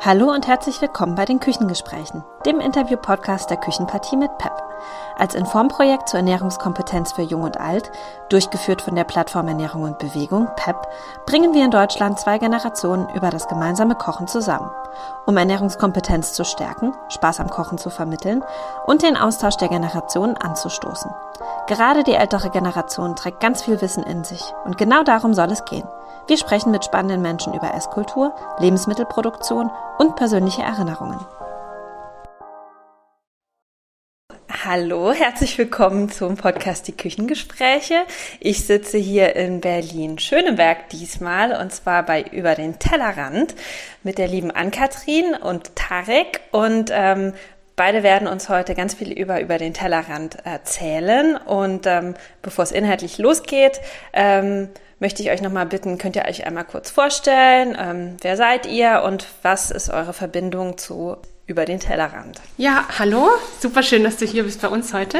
Hallo und herzlich willkommen bei den Küchengesprächen, dem Interview-Podcast der Küchenpartie mit PEP. Als Informprojekt zur Ernährungskompetenz für Jung und Alt, durchgeführt von der Plattform Ernährung und Bewegung, PEP, bringen wir in Deutschland zwei Generationen über das gemeinsame Kochen zusammen, um Ernährungskompetenz zu stärken, Spaß am Kochen zu vermitteln und den Austausch der Generationen anzustoßen. Gerade die ältere Generation trägt ganz viel Wissen in sich und genau darum soll es gehen. Wir sprechen mit spannenden Menschen über Esskultur, Lebensmittelproduktion und persönliche Erinnerungen. Hallo, herzlich willkommen zum Podcast Die Küchengespräche. Ich sitze hier in Berlin-Schöneberg diesmal und zwar bei Über den Tellerrand mit der lieben Ann-Kathrin und Tarek und ähm, Beide werden uns heute ganz viel über, über den Tellerrand erzählen. Und ähm, bevor es inhaltlich losgeht, ähm, möchte ich euch nochmal bitten, könnt ihr euch einmal kurz vorstellen, ähm, wer seid ihr und was ist eure Verbindung zu über den Tellerrand? Ja, hallo, super schön, dass du hier bist bei uns heute.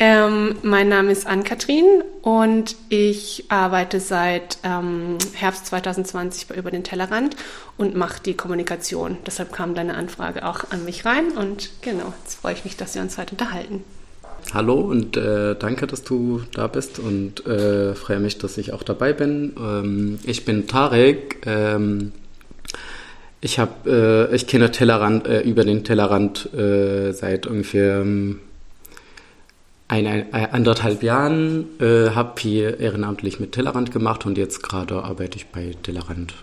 Ähm, mein Name ist Ann-Kathrin und ich arbeite seit ähm, Herbst 2020 bei Über den Tellerrand und mache die Kommunikation. Deshalb kam deine Anfrage auch an mich rein und genau, jetzt freue ich mich, dass wir uns heute unterhalten. Hallo und äh, danke, dass du da bist und äh, freue mich, dass ich auch dabei bin. Ähm, ich bin Tarek. Ich habe, äh, ich kenne Tellerrand äh, über den Tellerrand äh, seit ungefähr ähm, eine, eine, anderthalb Jahren. Äh, habe hier ehrenamtlich mit Tellerrand gemacht und jetzt gerade arbeite ich bei Tellerrand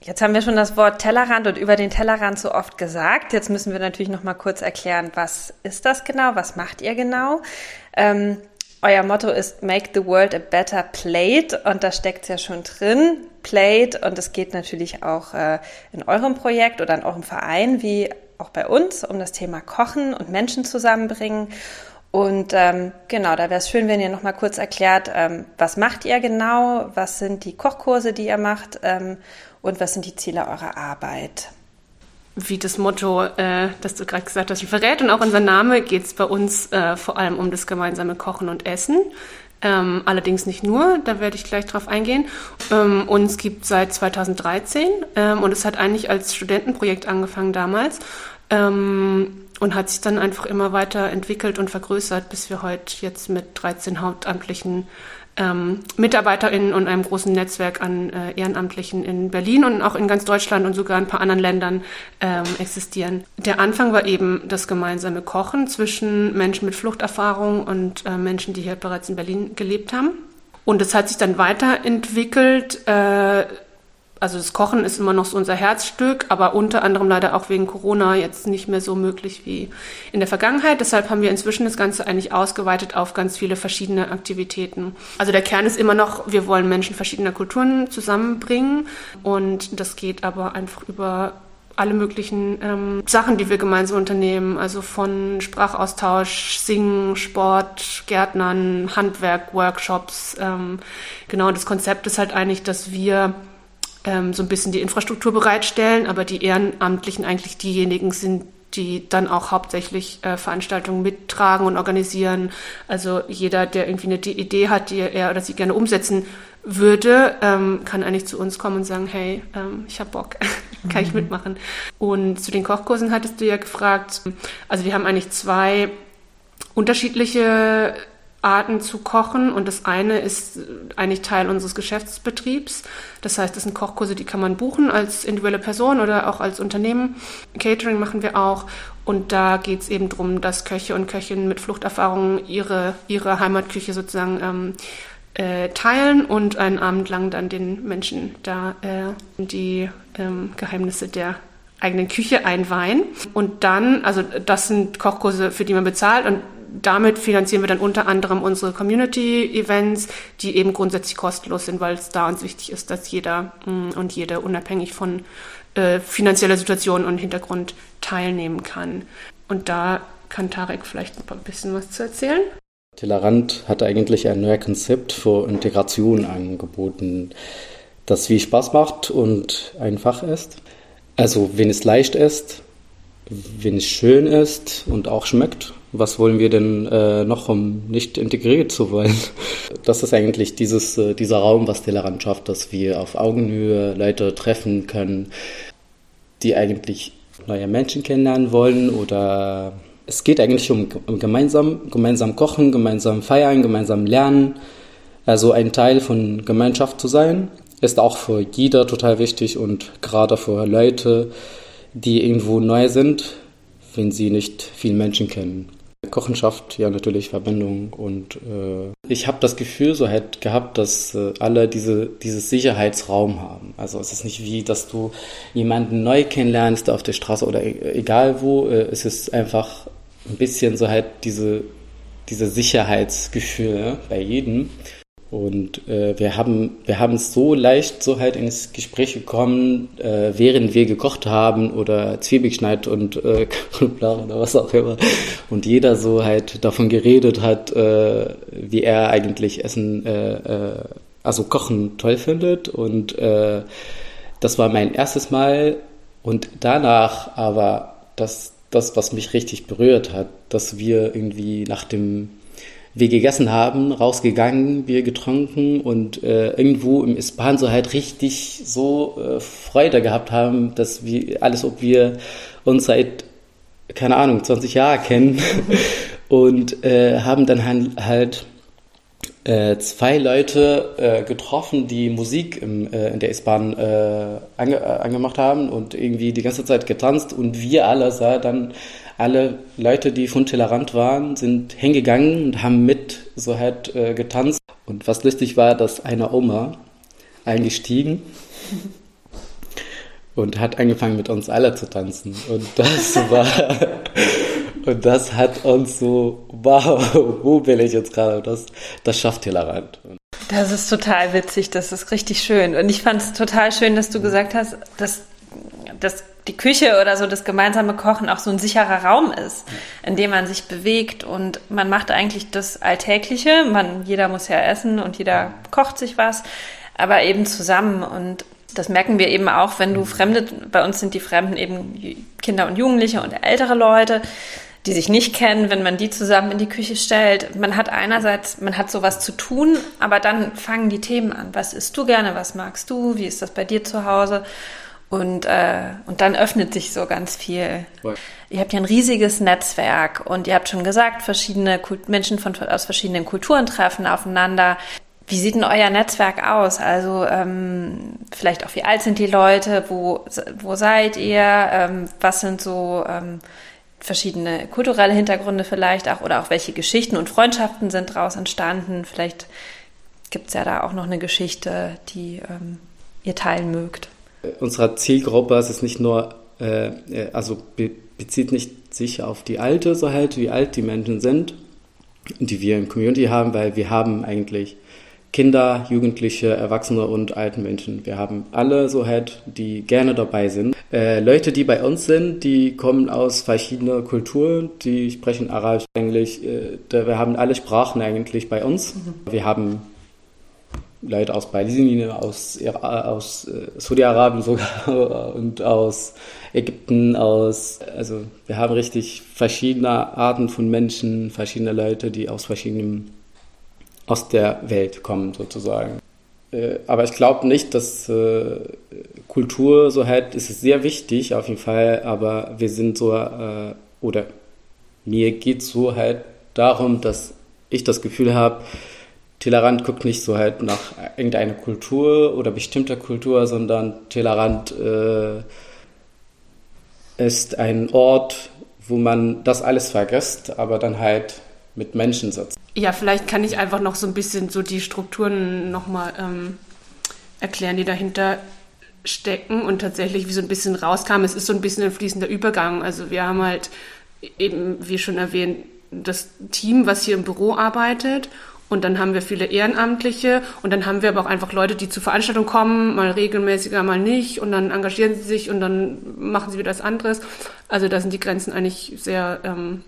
Jetzt haben wir schon das Wort Tellerrand und über den Tellerrand so oft gesagt. Jetzt müssen wir natürlich noch mal kurz erklären, was ist das genau? Was macht ihr genau? Ähm, euer Motto ist Make the World a Better Plate und da steckt ja schon drin, Plate und es geht natürlich auch äh, in eurem Projekt oder in eurem Verein wie auch bei uns um das Thema Kochen und Menschen zusammenbringen. Und ähm, genau, da wäre es schön, wenn ihr noch mal kurz erklärt, ähm, was macht ihr genau, was sind die Kochkurse, die ihr macht ähm, und was sind die Ziele eurer Arbeit? Wie das Motto, äh, das du gerade gesagt hast, verrät und auch unser Name, geht es bei uns äh, vor allem um das gemeinsame Kochen und Essen. Ähm, allerdings nicht nur, da werde ich gleich drauf eingehen. Ähm, uns gibt seit 2013 ähm, und es hat eigentlich als Studentenprojekt angefangen damals ähm, und hat sich dann einfach immer weiter entwickelt und vergrößert, bis wir heute jetzt mit 13 hauptamtlichen ähm, MitarbeiterInnen und einem großen Netzwerk an äh, Ehrenamtlichen in Berlin und auch in ganz Deutschland und sogar ein paar anderen Ländern ähm, existieren. Der Anfang war eben das gemeinsame Kochen zwischen Menschen mit Fluchterfahrung und äh, Menschen, die hier bereits in Berlin gelebt haben. Und es hat sich dann weiterentwickelt. Äh, also das Kochen ist immer noch so unser Herzstück, aber unter anderem leider auch wegen Corona jetzt nicht mehr so möglich wie in der Vergangenheit. Deshalb haben wir inzwischen das Ganze eigentlich ausgeweitet auf ganz viele verschiedene Aktivitäten. Also der Kern ist immer noch, wir wollen Menschen verschiedener Kulturen zusammenbringen und das geht aber einfach über alle möglichen ähm, Sachen, die wir gemeinsam unternehmen, also von Sprachaustausch, Singen, Sport, Gärtnern, Handwerk, Workshops. Ähm, genau, das Konzept ist halt eigentlich, dass wir ähm, so ein bisschen die Infrastruktur bereitstellen, aber die Ehrenamtlichen eigentlich diejenigen sind, die dann auch hauptsächlich äh, Veranstaltungen mittragen und organisieren. Also jeder, der irgendwie eine Idee hat, die er oder sie gerne umsetzen würde, ähm, kann eigentlich zu uns kommen und sagen, hey, ähm, ich habe Bock, kann ich mhm. mitmachen. Und zu den Kochkursen hattest du ja gefragt. Also wir haben eigentlich zwei unterschiedliche Arten zu kochen und das eine ist eigentlich Teil unseres Geschäftsbetriebs. Das heißt, das sind Kochkurse, die kann man buchen als individuelle Person oder auch als Unternehmen. Catering machen wir auch und da geht es eben darum, dass Köche und Köchinnen mit Fluchterfahrungen ihre, ihre Heimatküche sozusagen ähm, äh, teilen und einen Abend lang dann den Menschen da äh, die ähm, Geheimnisse der eigenen Küche einweihen. Und dann, also das sind Kochkurse, für die man bezahlt und damit finanzieren wir dann unter anderem unsere Community-Events, die eben grundsätzlich kostenlos sind, weil es da uns wichtig ist, dass jeder mm, und jede unabhängig von äh, finanzieller Situation und Hintergrund teilnehmen kann. Und da kann Tarek vielleicht ein bisschen was zu erzählen. Tellerrand hat eigentlich ein neues Konzept für Integration angeboten, das wie Spaß macht und einfach ist. Also wenn es leicht ist, wenn es schön ist und auch schmeckt, was wollen wir denn äh, noch, um nicht integriert zu wollen? Das ist eigentlich dieses, äh, dieser Raum, was Tellerrand schafft, dass wir auf Augenhöhe Leute treffen können. die eigentlich neue Menschen kennenlernen wollen oder es geht eigentlich um, um gemeinsam, gemeinsam kochen, gemeinsam feiern, gemeinsam lernen. Also ein Teil von Gemeinschaft zu sein, ist auch für jeder total wichtig und gerade für Leute, die irgendwo neu sind, wenn sie nicht viele Menschen kennen. Kochen schafft ja natürlich Verbindung und äh, ich habe das Gefühl so halt gehabt, dass äh, alle diese dieses Sicherheitsraum haben. Also es ist nicht wie, dass du jemanden neu kennenlernst auf der Straße oder e egal wo. Äh, es ist einfach ein bisschen so halt diese diese Sicherheitsgefühl ja, bei jedem. Und äh, wir haben wir haben so leicht so halt ins Gespräch gekommen, äh, während wir gekocht haben oder Zwiebel geschneit und äh, oder was auch immer. Und jeder so halt davon geredet hat, äh, wie er eigentlich Essen, äh, äh, also Kochen toll findet. Und äh, das war mein erstes Mal. Und danach aber das, das, was mich richtig berührt hat, dass wir irgendwie nach dem wir gegessen haben, rausgegangen, Bier getrunken und äh, irgendwo im Ispan so halt richtig so äh, Freude gehabt haben, dass wir alles, ob wir uns seit, keine Ahnung, 20 Jahren kennen und äh, haben dann halt äh, zwei Leute äh, getroffen, die Musik im, äh, in der S-Bahn äh, ange, äh, angemacht haben und irgendwie die ganze Zeit getanzt und wir alle sah dann alle Leute, die von Tellerrand waren, sind hingegangen und haben mit so halt äh, getanzt. Und was lustig war, dass eine Oma eingestiegen und hat angefangen mit uns alle zu tanzen. Und das war, und das hat uns so, wow, wo bin ich jetzt gerade? Das, das schafft Tellerrand. Das ist total witzig, das ist richtig schön. Und ich fand es total schön, dass du gesagt hast, dass das die Küche oder so das gemeinsame Kochen auch so ein sicherer Raum ist, in dem man sich bewegt und man macht eigentlich das Alltägliche. Man, jeder muss ja essen und jeder kocht sich was, aber eben zusammen und das merken wir eben auch, wenn du Fremde, bei uns sind die Fremden eben Kinder und Jugendliche und ältere Leute, die sich nicht kennen, wenn man die zusammen in die Küche stellt. Man hat einerseits, man hat sowas zu tun, aber dann fangen die Themen an. Was isst du gerne? Was magst du? Wie ist das bei dir zu Hause? Und, äh, und dann öffnet sich so ganz viel. Voll. Ihr habt ja ein riesiges Netzwerk und ihr habt schon gesagt, verschiedene Kult Menschen von, aus verschiedenen Kulturen treffen aufeinander. Wie sieht denn euer Netzwerk aus? Also ähm, vielleicht auch wie alt sind die Leute? Wo, wo seid ihr? Ähm, was sind so ähm, verschiedene kulturelle Hintergründe vielleicht auch oder auch welche Geschichten und Freundschaften sind daraus entstanden? Vielleicht gibt es ja da auch noch eine Geschichte, die ähm, ihr teilen mögt unserer Zielgruppe ist es nicht nur, äh, äh, also be bezieht nicht sich auf die Alte so halt, wie alt die Menschen sind, die wir im Community haben, weil wir haben eigentlich Kinder, Jugendliche, Erwachsene und alten Menschen. Wir haben alle so halt, die gerne dabei sind. Äh, Leute, die bei uns sind, die kommen aus verschiedenen Kulturen, die sprechen Arabisch, Englisch. Äh, wir haben alle Sprachen eigentlich bei uns. Mhm. Wir haben Leute aus Balisien, aus, aus äh, Saudi-Arabien sogar und aus Ägypten, aus, also wir haben richtig verschiedene Arten von Menschen, verschiedene Leute, die aus verschiedenen, aus der Welt kommen sozusagen. Äh, aber ich glaube nicht, dass äh, Kultur so halt, es ist sehr wichtig auf jeden Fall, aber wir sind so, oder mir geht es so halt darum, dass ich das Gefühl habe, Tellerrand guckt nicht so halt nach irgendeiner Kultur oder bestimmter Kultur, sondern Tellerrand äh, ist ein Ort, wo man das alles vergisst, aber dann halt mit Menschen sitzt. Ja, vielleicht kann ich einfach noch so ein bisschen so die Strukturen nochmal ähm, erklären, die dahinter stecken und tatsächlich wie so ein bisschen rauskam. Es ist so ein bisschen ein fließender Übergang. Also wir haben halt eben, wie schon erwähnt, das Team, was hier im Büro arbeitet und dann haben wir viele Ehrenamtliche und dann haben wir aber auch einfach Leute, die zu Veranstaltungen kommen, mal regelmäßiger, mal nicht. Und dann engagieren sie sich und dann machen sie wieder was anderes. Also da sind die Grenzen eigentlich sehr, ähm,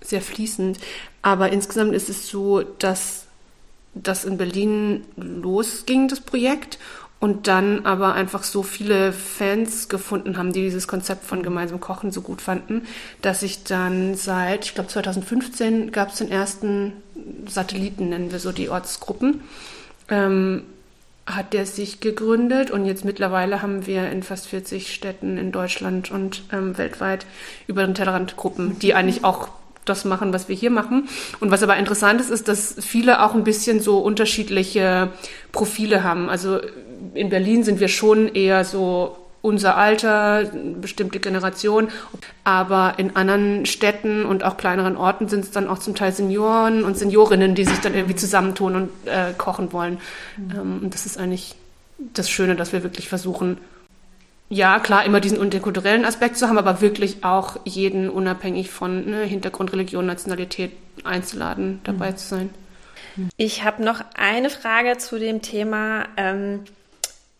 sehr fließend. Aber insgesamt ist es so, dass das in Berlin losging, das Projekt und dann aber einfach so viele Fans gefunden haben, die dieses Konzept von gemeinsam Kochen so gut fanden, dass ich dann seit, ich glaube 2015 gab es den ersten Satelliten, nennen wir so die Ortsgruppen. Ähm, hat der sich gegründet und jetzt mittlerweile haben wir in fast 40 Städten in Deutschland und ähm, weltweit über den Tellerrand Gruppen, die eigentlich auch das machen, was wir hier machen. Und was aber interessant ist, ist, dass viele auch ein bisschen so unterschiedliche Profile haben. Also in Berlin sind wir schon eher so unser Alter, bestimmte Generation. Aber in anderen Städten und auch kleineren Orten sind es dann auch zum Teil Senioren und Seniorinnen, die sich dann irgendwie zusammentun und äh, kochen wollen. Mhm. Ähm, und das ist eigentlich das Schöne, dass wir wirklich versuchen, ja, klar, immer diesen interkulturellen Aspekt zu haben, aber wirklich auch jeden unabhängig von ne, Hintergrund, Religion, Nationalität einzuladen, dabei mhm. zu sein. Ich habe noch eine Frage zu dem Thema. Ähm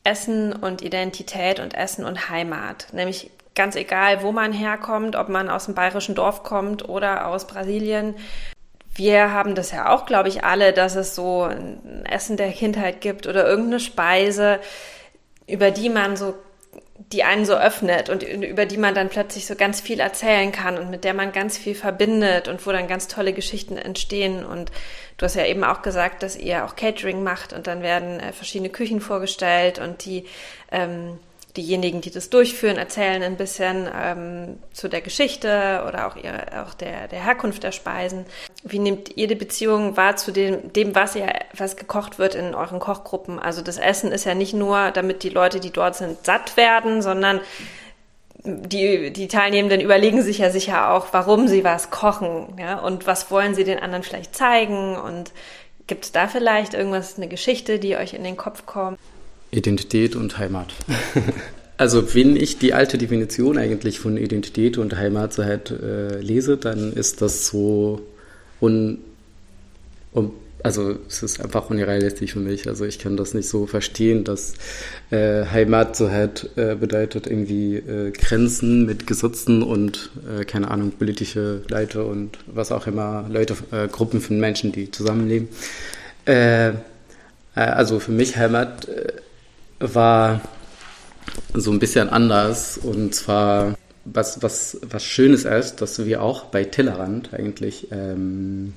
Essen und Identität und Essen und Heimat. Nämlich ganz egal, wo man herkommt, ob man aus dem bayerischen Dorf kommt oder aus Brasilien. Wir haben das ja auch, glaube ich, alle, dass es so ein Essen der Kindheit gibt oder irgendeine Speise, über die man so die einen so öffnet und über die man dann plötzlich so ganz viel erzählen kann und mit der man ganz viel verbindet und wo dann ganz tolle Geschichten entstehen. Und du hast ja eben auch gesagt, dass ihr auch Catering macht und dann werden äh, verschiedene Küchen vorgestellt und die ähm, diejenigen, die das durchführen, erzählen ein bisschen ähm, zu der Geschichte oder auch, ihre, auch der, der Herkunft der Speisen. Wie nehmt ihr die Beziehung wahr zu dem, dem, was ihr, was gekocht wird in euren Kochgruppen? Also das Essen ist ja nicht nur, damit die Leute, die dort sind, satt werden, sondern die, die Teilnehmenden überlegen sich ja sicher auch, warum sie was kochen, ja, und was wollen sie den anderen vielleicht zeigen und gibt es da vielleicht irgendwas, eine Geschichte, die euch in den Kopf kommt? Identität und Heimat. Also wenn ich die alte Definition eigentlich von Identität und Heimat so halt äh, lese, dann ist das so un, un, also es ist einfach unrealistisch für mich. Also ich kann das nicht so verstehen, dass äh, Heimat so halt äh, bedeutet irgendwie äh, Grenzen mit Gesetzen und äh, keine Ahnung politische Leute und was auch immer Leute, äh, Gruppen von Menschen, die zusammenleben. Äh, also für mich Heimat war so ein bisschen anders. Und zwar, was, was, was Schönes ist, dass wir auch bei Tellerrand eigentlich, ähm,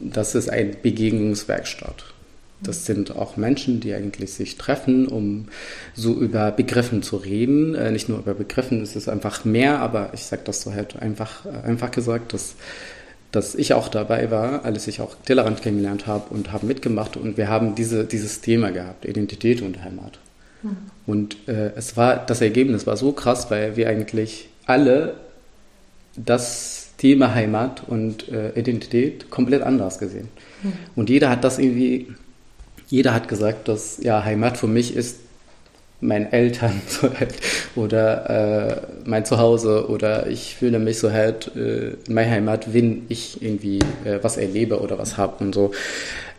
das ist ein Begegnungswerkstatt. Das sind auch Menschen, die eigentlich sich treffen, um so über Begriffen zu reden. Äh, nicht nur über Begriffen, es ist einfach mehr, aber ich sage das so halt einfach, einfach gesagt, dass, dass ich auch dabei war, als ich auch Tellerrand kennengelernt habe und habe mitgemacht und wir haben diese, dieses Thema gehabt, Identität und Heimat. Mhm. Und äh, es war, das Ergebnis war so krass, weil wir eigentlich alle das Thema Heimat und äh, Identität komplett anders gesehen. Mhm. Und jeder hat das irgendwie, jeder hat gesagt, dass ja Heimat für mich ist mein Eltern so halt, oder äh, mein Zuhause oder ich fühle mich so halt äh, in meiner Heimat, wenn ich irgendwie äh, was erlebe oder was habe und so.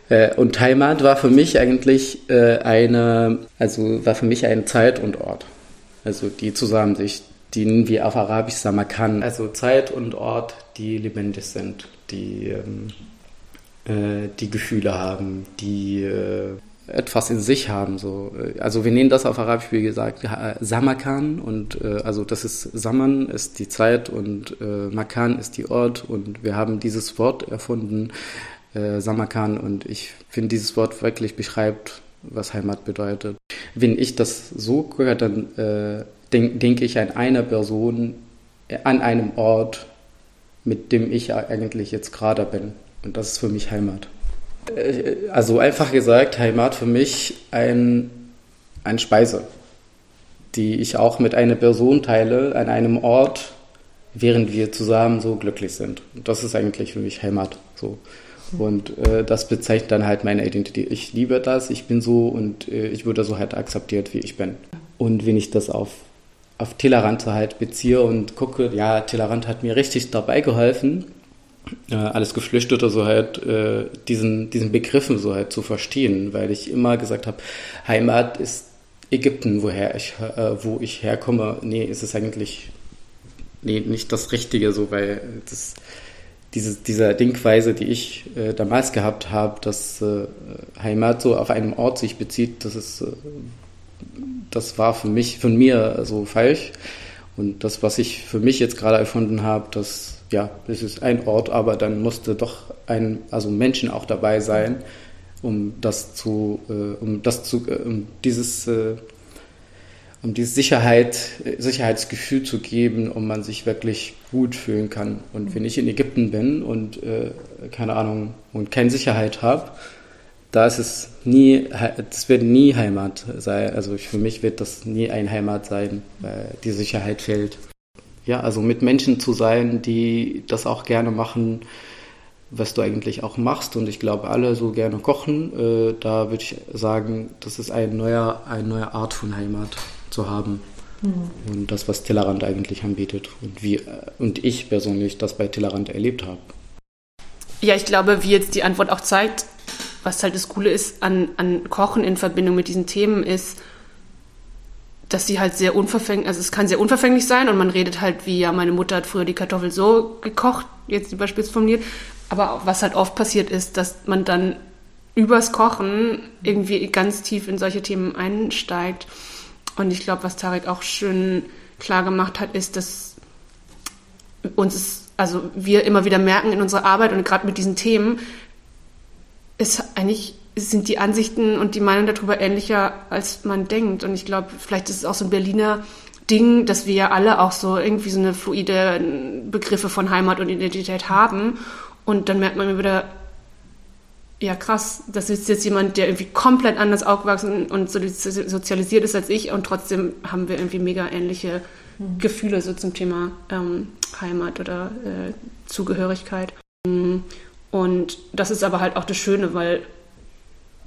Äh, und Heimat war für mich eigentlich äh, eine, also war für mich ein Zeit und Ort. Also die zusammen sich, die wir auf Arabisch Samakan, also Zeit und Ort, die lebendig sind, die, ähm, äh, die Gefühle haben, die etwas in sich haben. So. Also wir nennen das auf Arabisch, wie gesagt, Samakan und äh, also das ist Saman ist die Zeit und äh, Makan ist die Ort und wir haben dieses Wort erfunden, äh, Samarkan und ich finde, dieses Wort wirklich beschreibt, was Heimat bedeutet. Wenn ich das so höre, dann äh, denke denk ich an eine Person, äh, an einem Ort, mit dem ich eigentlich jetzt gerade bin. Und das ist für mich Heimat. Äh, also einfach gesagt, Heimat für mich ein, ein Speise, die ich auch mit einer Person teile, an einem Ort, während wir zusammen so glücklich sind. Das ist eigentlich für mich Heimat. So. Und äh, das bezeichnet dann halt meine Identität. Ich liebe das, ich bin so und äh, ich wurde so halt akzeptiert, wie ich bin. Und wenn ich das auf, auf Tellerrand halt beziehe und gucke, ja, Tellerrand hat mir richtig dabei geholfen, äh, alles Geflüchtete so halt äh, diesen, diesen Begriffen so halt zu verstehen, weil ich immer gesagt habe, Heimat ist Ägypten, woher ich, äh, wo ich herkomme. Nee, ist es eigentlich nee, nicht das Richtige so, weil das diese, dieser Denkweise, die ich äh, damals gehabt habe, dass äh, Heimat so auf einem Ort sich bezieht, das ist, äh, das war für mich, von mir so falsch. Und das, was ich für mich jetzt gerade erfunden habe, das, ja, das ist ein Ort, aber dann musste doch ein, also Menschen auch dabei sein, um das zu, äh, um das zu, äh, um dieses, äh, um dieses Sicherheit, Sicherheitsgefühl zu geben, um man sich wirklich gut fühlen kann. Und wenn ich in Ägypten bin und äh, keine Ahnung und keine Sicherheit habe, da ist es nie, das wird nie Heimat sein. Also für mich wird das nie ein Heimat sein, weil die Sicherheit fehlt. Ja, also mit Menschen zu sein, die das auch gerne machen, was du eigentlich auch machst. Und ich glaube, alle so gerne kochen. Äh, da würde ich sagen, das ist ein neuer, eine neue Art von Heimat zu haben. Mhm. Und das, was Tellerrand eigentlich anbietet. Und, wie, und ich persönlich das bei Tellerrand erlebt habe. Ja, ich glaube, wie jetzt die Antwort auch zeigt, was halt das Coole ist an, an Kochen in Verbindung mit diesen Themen ist, dass sie halt sehr unverfänglich, also es kann sehr unverfänglich sein und man redet halt wie, ja, meine Mutter hat früher die Kartoffel so gekocht, jetzt überspitzt formuliert, aber was halt oft passiert ist, dass man dann übers Kochen irgendwie ganz tief in solche Themen einsteigt. Und ich glaube, was Tarek auch schön klar gemacht hat, ist, dass uns ist, also wir immer wieder merken in unserer Arbeit und gerade mit diesen Themen, ist eigentlich sind die Ansichten und die Meinung darüber ähnlicher, als man denkt. Und ich glaube, vielleicht ist es auch so ein Berliner Ding, dass wir ja alle auch so irgendwie so eine fluide Begriffe von Heimat und Identität haben und dann merkt man wieder, ja krass, das ist jetzt jemand, der irgendwie komplett anders aufgewachsen und sozialisiert ist als ich und trotzdem haben wir irgendwie mega ähnliche mhm. Gefühle so zum Thema ähm, Heimat oder äh, Zugehörigkeit. Und das ist aber halt auch das Schöne, weil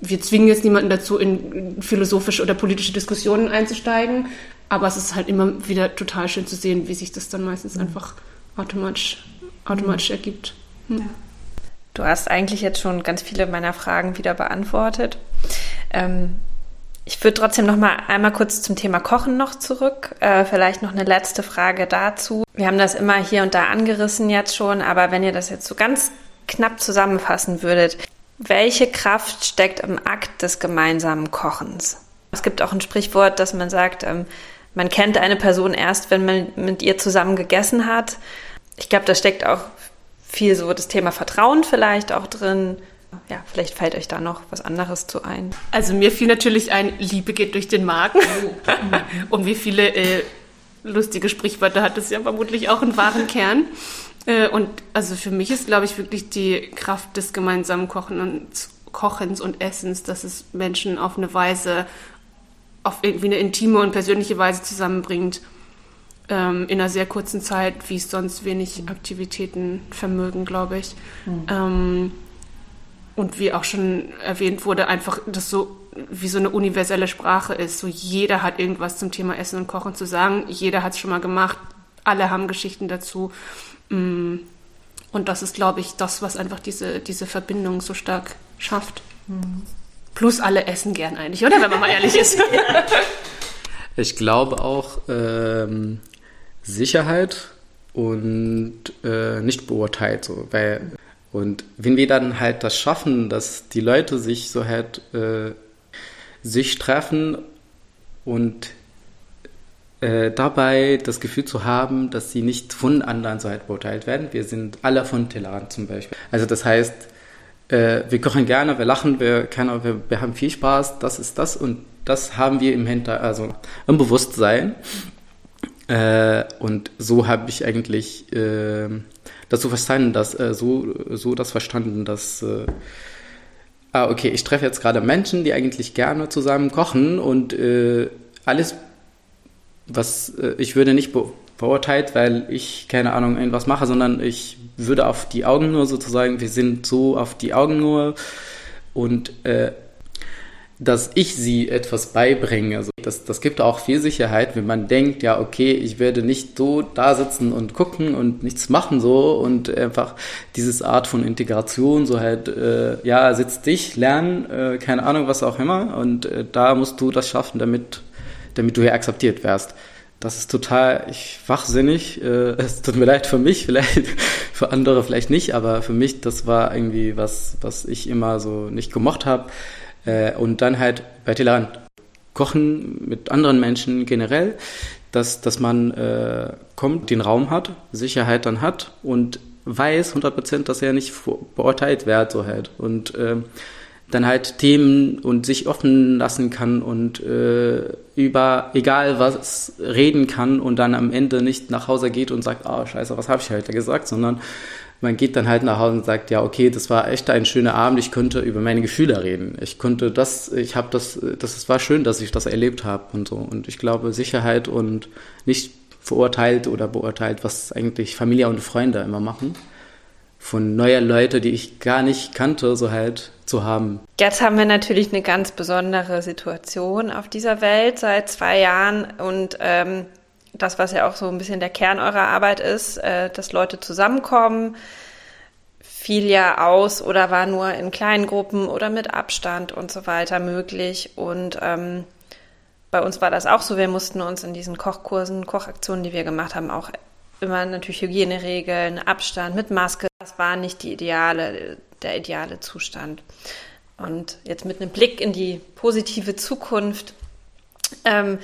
wir zwingen jetzt niemanden dazu, in philosophische oder politische Diskussionen einzusteigen, aber es ist halt immer wieder total schön zu sehen, wie sich das dann meistens mhm. einfach automatisch, automatisch mhm. ergibt. Ja. Du hast eigentlich jetzt schon ganz viele meiner Fragen wieder beantwortet. Ähm, ich würde trotzdem noch mal einmal kurz zum Thema Kochen noch zurück. Äh, vielleicht noch eine letzte Frage dazu. Wir haben das immer hier und da angerissen jetzt schon, aber wenn ihr das jetzt so ganz knapp zusammenfassen würdet, welche Kraft steckt im Akt des gemeinsamen Kochens? Es gibt auch ein Sprichwort, dass man sagt, ähm, man kennt eine Person erst, wenn man mit ihr zusammen gegessen hat. Ich glaube, da steckt auch viel so das Thema Vertrauen vielleicht auch drin. Ja, vielleicht fällt euch da noch was anderes zu ein. Also mir fiel natürlich ein, Liebe geht durch den Magen. Und wie viele äh, lustige Sprichwörter hat es ja vermutlich auch einen wahren Kern. Äh, und also für mich ist, glaube ich, wirklich die Kraft des gemeinsamen Kochen und Kochens und Essens, dass es Menschen auf eine Weise, auf irgendwie eine intime und persönliche Weise zusammenbringt ähm, in einer sehr kurzen Zeit, wie es sonst wenig Aktivitäten vermögen, glaube ich. Mhm. Ähm, und wie auch schon erwähnt wurde, einfach das so wie so eine universelle Sprache ist. So jeder hat irgendwas zum Thema Essen und Kochen zu sagen. Jeder hat es schon mal gemacht. Alle haben Geschichten dazu. Mm. Und das ist, glaube ich, das, was einfach diese, diese Verbindung so stark schafft. Mhm. Plus alle essen gern eigentlich, oder? Wenn man mal ehrlich ist. Ich glaube auch, ähm, Sicherheit und äh, nicht beurteilt. So, weil, und wenn wir dann halt das schaffen, dass die Leute sich so halt äh, sich treffen und äh, dabei das Gefühl zu haben, dass sie nicht von anderen so halt beurteilt werden. Wir sind alle von Tellerrand zum Beispiel. Also das heißt, äh, wir kochen gerne, wir lachen, wir, keine, wir, wir haben viel Spaß, das ist das und das haben wir im Hinter, also im Bewusstsein. Äh, und so habe ich eigentlich äh, das so verstanden, dass äh, so, so das verstanden, dass äh, ah, okay, ich treffe jetzt gerade Menschen, die eigentlich gerne zusammen kochen und äh, alles, was äh, ich würde nicht be verurteilt, weil ich keine Ahnung irgendwas mache, sondern ich würde auf die Augen nur sozusagen, wir sind so auf die Augen nur und äh, dass ich sie etwas beibringe. Also das, das gibt auch viel Sicherheit, wenn man denkt, ja, okay, ich werde nicht so da sitzen und gucken und nichts machen so und einfach dieses Art von Integration, so halt, äh, ja, sitz dich, lernen, äh, keine Ahnung, was auch immer und äh, da musst du das schaffen, damit, damit du hier akzeptiert wärst. Das ist total ich, wachsinnig. Äh, es tut mir leid für mich, vielleicht für andere vielleicht nicht, aber für mich, das war irgendwie was, was ich immer so nicht gemocht habe äh, und dann halt bei Tellerrand kochen mit anderen Menschen generell, dass, dass man äh, kommt, den Raum hat, Sicherheit dann hat und weiß 100 Prozent, dass er nicht beurteilt wird, so halt. Und äh, dann halt Themen und sich offen lassen kann und äh, über egal was reden kann und dann am Ende nicht nach Hause geht und sagt, ah oh, scheiße, was habe ich heute gesagt, sondern man geht dann halt nach Hause und sagt, ja, okay, das war echt ein schöner Abend, ich konnte über meine Gefühle reden. Ich konnte das, ich habe das, das war schön, dass ich das erlebt habe und so. Und ich glaube, Sicherheit und nicht verurteilt oder beurteilt, was eigentlich Familie und Freunde immer machen von neuen Leuten, die ich gar nicht kannte, so halt zu haben. Jetzt haben wir natürlich eine ganz besondere Situation auf dieser Welt seit zwei Jahren und ähm, das, was ja auch so ein bisschen der Kern eurer Arbeit ist, äh, dass Leute zusammenkommen, fiel ja aus oder war nur in kleinen Gruppen oder mit Abstand und so weiter möglich. Und ähm, bei uns war das auch so. Wir mussten uns in diesen Kochkursen, Kochaktionen, die wir gemacht haben, auch immer natürlich Hygieneregeln, Abstand mit Maske. Das war nicht ideale, der ideale Zustand. Und jetzt mit einem Blick in die positive Zukunft ähm,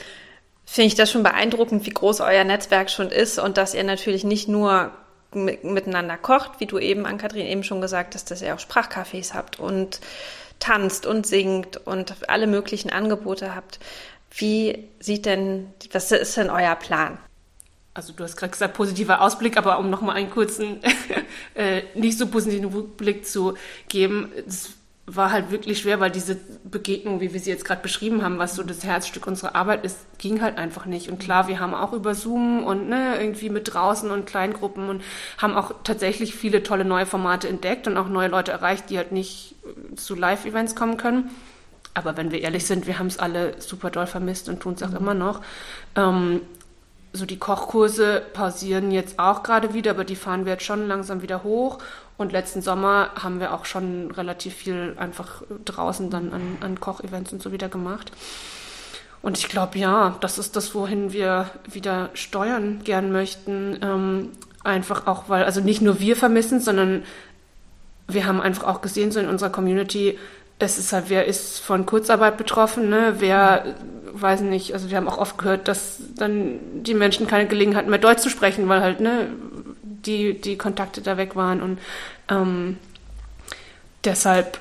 finde ich das schon beeindruckend, wie groß euer Netzwerk schon ist und dass ihr natürlich nicht nur miteinander kocht, wie du eben an Kathrin eben schon gesagt hast, dass ihr auch Sprachcafés habt und tanzt und singt und alle möglichen Angebote habt. Wie sieht denn, was ist denn euer Plan? Also du hast gerade gesagt, positiver Ausblick, aber um nochmal einen kurzen, äh, nicht so positiven Blick zu geben, es war halt wirklich schwer, weil diese Begegnung, wie wir sie jetzt gerade beschrieben haben, was so das Herzstück unserer Arbeit ist, ging halt einfach nicht. Und klar, wir haben auch über Zoom und ne, irgendwie mit draußen und Kleingruppen und haben auch tatsächlich viele tolle neue Formate entdeckt und auch neue Leute erreicht, die halt nicht zu Live-Events kommen können. Aber wenn wir ehrlich sind, wir haben es alle super doll vermisst und tun es auch mhm. immer noch. Ähm, so die Kochkurse pausieren jetzt auch gerade wieder, aber die fahren wir jetzt schon langsam wieder hoch. Und letzten Sommer haben wir auch schon relativ viel einfach draußen dann an, an Kochevents und so wieder gemacht. Und ich glaube, ja, das ist das, wohin wir wieder steuern gern möchten. Ähm, einfach auch, weil, also nicht nur wir vermissen, sondern wir haben einfach auch gesehen, so in unserer Community, es ist halt, wer ist von Kurzarbeit betroffen, ne? Wer, weiß nicht, also wir haben auch oft gehört, dass dann die Menschen keine Gelegenheit mehr Deutsch zu sprechen, weil halt, ne, die, die Kontakte da weg waren und ähm, deshalb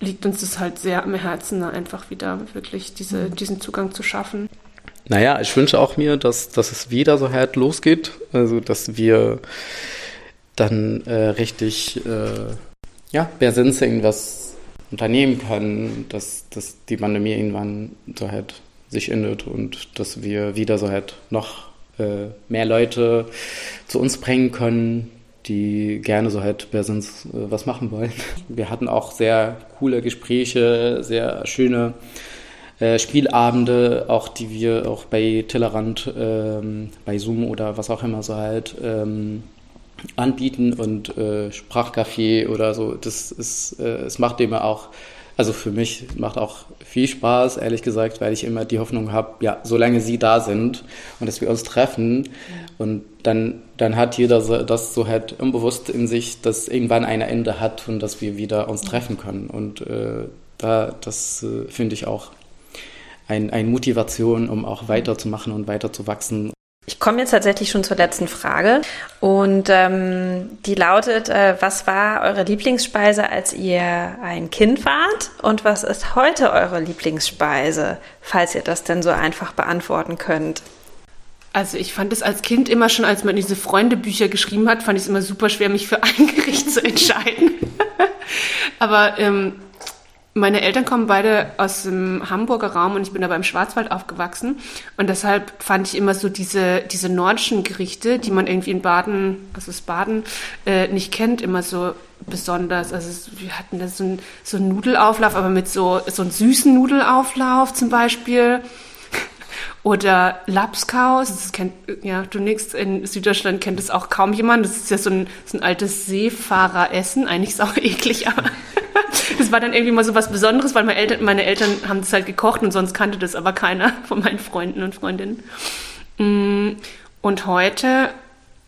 liegt uns das halt sehr am Herzen, da einfach wieder wirklich diese, mhm. diesen Zugang zu schaffen. Naja, ich wünsche auch mir, dass, dass es wieder so halt losgeht, also dass wir dann äh, richtig, äh, ja, wer sind irgendwas unternehmen können, dass, dass die Pandemie irgendwann so halt sich endet und dass wir wieder so halt noch äh, mehr Leute zu uns bringen können, die gerne so halt bei uns äh, was machen wollen. Wir hatten auch sehr coole Gespräche, sehr schöne äh, Spielabende, auch die wir auch bei Tellerrand, ähm, bei Zoom oder was auch immer so halt ähm, anbieten und äh, Sprachcafé oder so, das ist, äh, es macht immer auch, also für mich macht auch viel Spaß, ehrlich gesagt, weil ich immer die Hoffnung habe, ja, solange sie da sind und dass wir uns treffen und dann, dann hat jeder so, das so halt unbewusst in sich, dass irgendwann ein Ende hat und dass wir wieder uns treffen können. Und äh, da, das äh, finde ich auch eine ein Motivation, um auch weiterzumachen und weiter zu wachsen ich komme jetzt tatsächlich schon zur letzten Frage und ähm, die lautet, äh, was war eure Lieblingsspeise, als ihr ein Kind wart und was ist heute eure Lieblingsspeise, falls ihr das denn so einfach beantworten könnt? Also ich fand es als Kind immer schon, als man diese Freundebücher geschrieben hat, fand ich es immer super schwer, mich für ein Gericht zu entscheiden. Aber ähm, meine Eltern kommen beide aus dem Hamburger Raum und ich bin aber im Schwarzwald aufgewachsen. Und deshalb fand ich immer so diese, diese nordischen Gerichte, die man irgendwie in Baden, also das Baden, äh, nicht kennt, immer so besonders. Also wir hatten da so einen, so einen Nudelauflauf, aber mit so, so einem süßen Nudelauflauf zum Beispiel. Oder Lapskaus, das kennt, ja, du nix, in Süddeutschland kennt es auch kaum jemand. Das ist ja so ein, so ein altes Seefahreressen. Eigentlich ist es auch eklig, aber das war dann irgendwie mal so was Besonderes, weil meine Eltern, meine Eltern haben das halt gekocht und sonst kannte das aber keiner von meinen Freunden und Freundinnen. Mm, und heute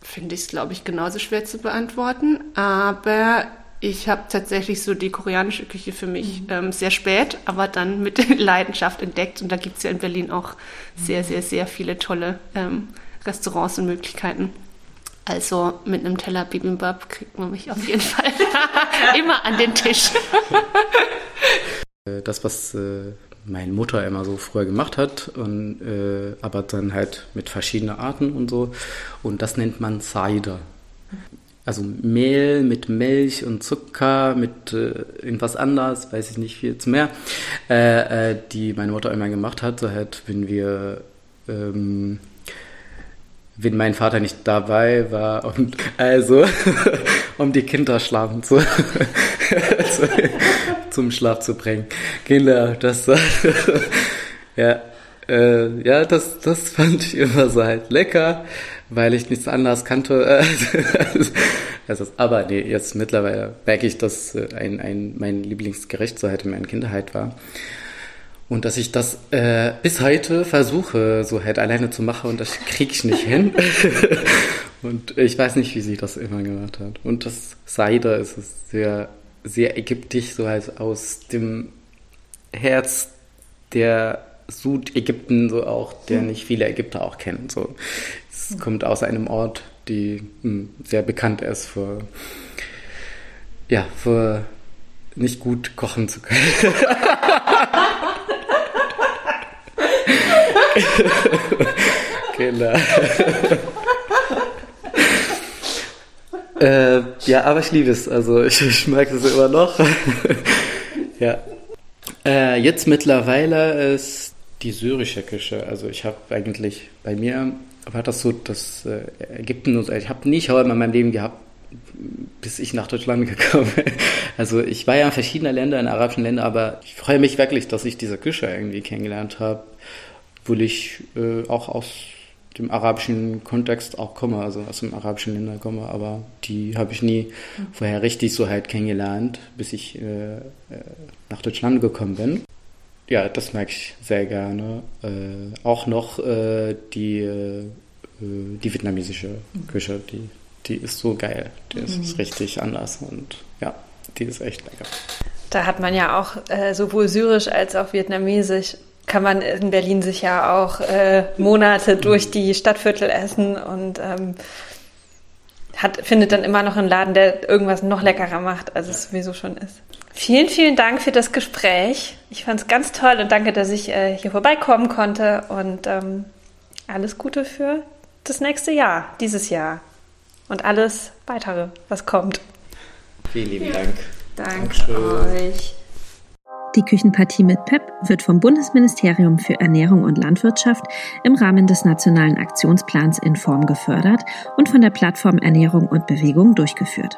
finde ich es, glaube ich, genauso schwer zu beantworten, aber ich habe tatsächlich so die koreanische Küche für mich mhm. ähm, sehr spät, aber dann mit Leidenschaft entdeckt. Und da gibt es ja in Berlin auch sehr, sehr, sehr viele tolle ähm, Restaurants und Möglichkeiten. Also mit einem Teller Bibimbap kriegt man mich auf jeden Fall immer an den Tisch. Äh, das, was äh, meine Mutter immer so früher gemacht hat, und, äh, aber dann halt mit verschiedenen Arten und so. Und das nennt man Cider. Also Mehl mit Milch und Zucker, mit äh, irgendwas anderes, weiß ich nicht viel zu mehr, äh, äh, die meine Mutter immer gemacht hat, so halt, wenn wir ähm, wenn mein Vater nicht dabei war und also um die Kinder schlafen zu, zum Schlaf zu bringen. Genau, das ja äh, ja das das fand ich immer so halt lecker, weil ich nichts anderes kannte. also, aber nee, jetzt mittlerweile merke ich, dass äh, ein, ein mein Lieblingsgericht so halt in meiner Kindheit war. Und dass ich das äh, bis heute versuche, so halt alleine zu machen und das kriege ich nicht hin. und ich weiß nicht, wie sie das immer gemacht hat. Und das Seide ist sehr, sehr ägyptisch, so halt aus dem Herz der Südägypten, so auch, der nicht viele Ägypter auch kennen. So. Es kommt aus einem Ort, die hm, sehr bekannt ist für, ja, für nicht gut kochen zu können. genau. äh, ja, aber ich liebe es. Also ich, ich mag es immer noch. ja. Äh, jetzt mittlerweile ist die syrische Küche. Also ich habe eigentlich bei mir war das so, dass äh, Ägypten und ich habe nie Schauer in meinem Leben gehabt, bis ich nach Deutschland gekommen bin. Also ich war ja in verschiedenen Ländern, in arabischen Ländern, aber ich freue mich wirklich, dass ich diese Küche irgendwie kennengelernt habe obwohl ich äh, auch aus dem arabischen Kontext auch komme, also aus dem arabischen Ländern komme, aber die habe ich nie vorher richtig so halt kennengelernt, bis ich äh, äh, nach Deutschland gekommen bin. Ja, das mag ich sehr gerne. Äh, auch noch äh, die, äh, die vietnamesische Küche, die, die ist so geil. Die ist mhm. richtig anders und ja, die ist echt lecker. Da hat man ja auch sowohl syrisch als auch vietnamesisch kann man in Berlin sich ja auch äh, Monate durch die Stadtviertel essen und ähm, hat, findet dann immer noch einen Laden, der irgendwas noch leckerer macht, als es sowieso schon ist. Vielen, vielen Dank für das Gespräch. Ich fand es ganz toll und danke, dass ich äh, hier vorbeikommen konnte und ähm, alles Gute für das nächste Jahr, dieses Jahr und alles weitere, was kommt. Vielen lieben Dank. Danke Dankeschön. euch. Die Küchenpartie mit PEP wird vom Bundesministerium für Ernährung und Landwirtschaft im Rahmen des Nationalen Aktionsplans in Form gefördert und von der Plattform Ernährung und Bewegung durchgeführt.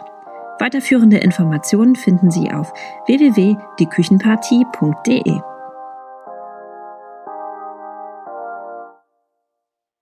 Weiterführende Informationen finden Sie auf www.dieküchenpartie.de.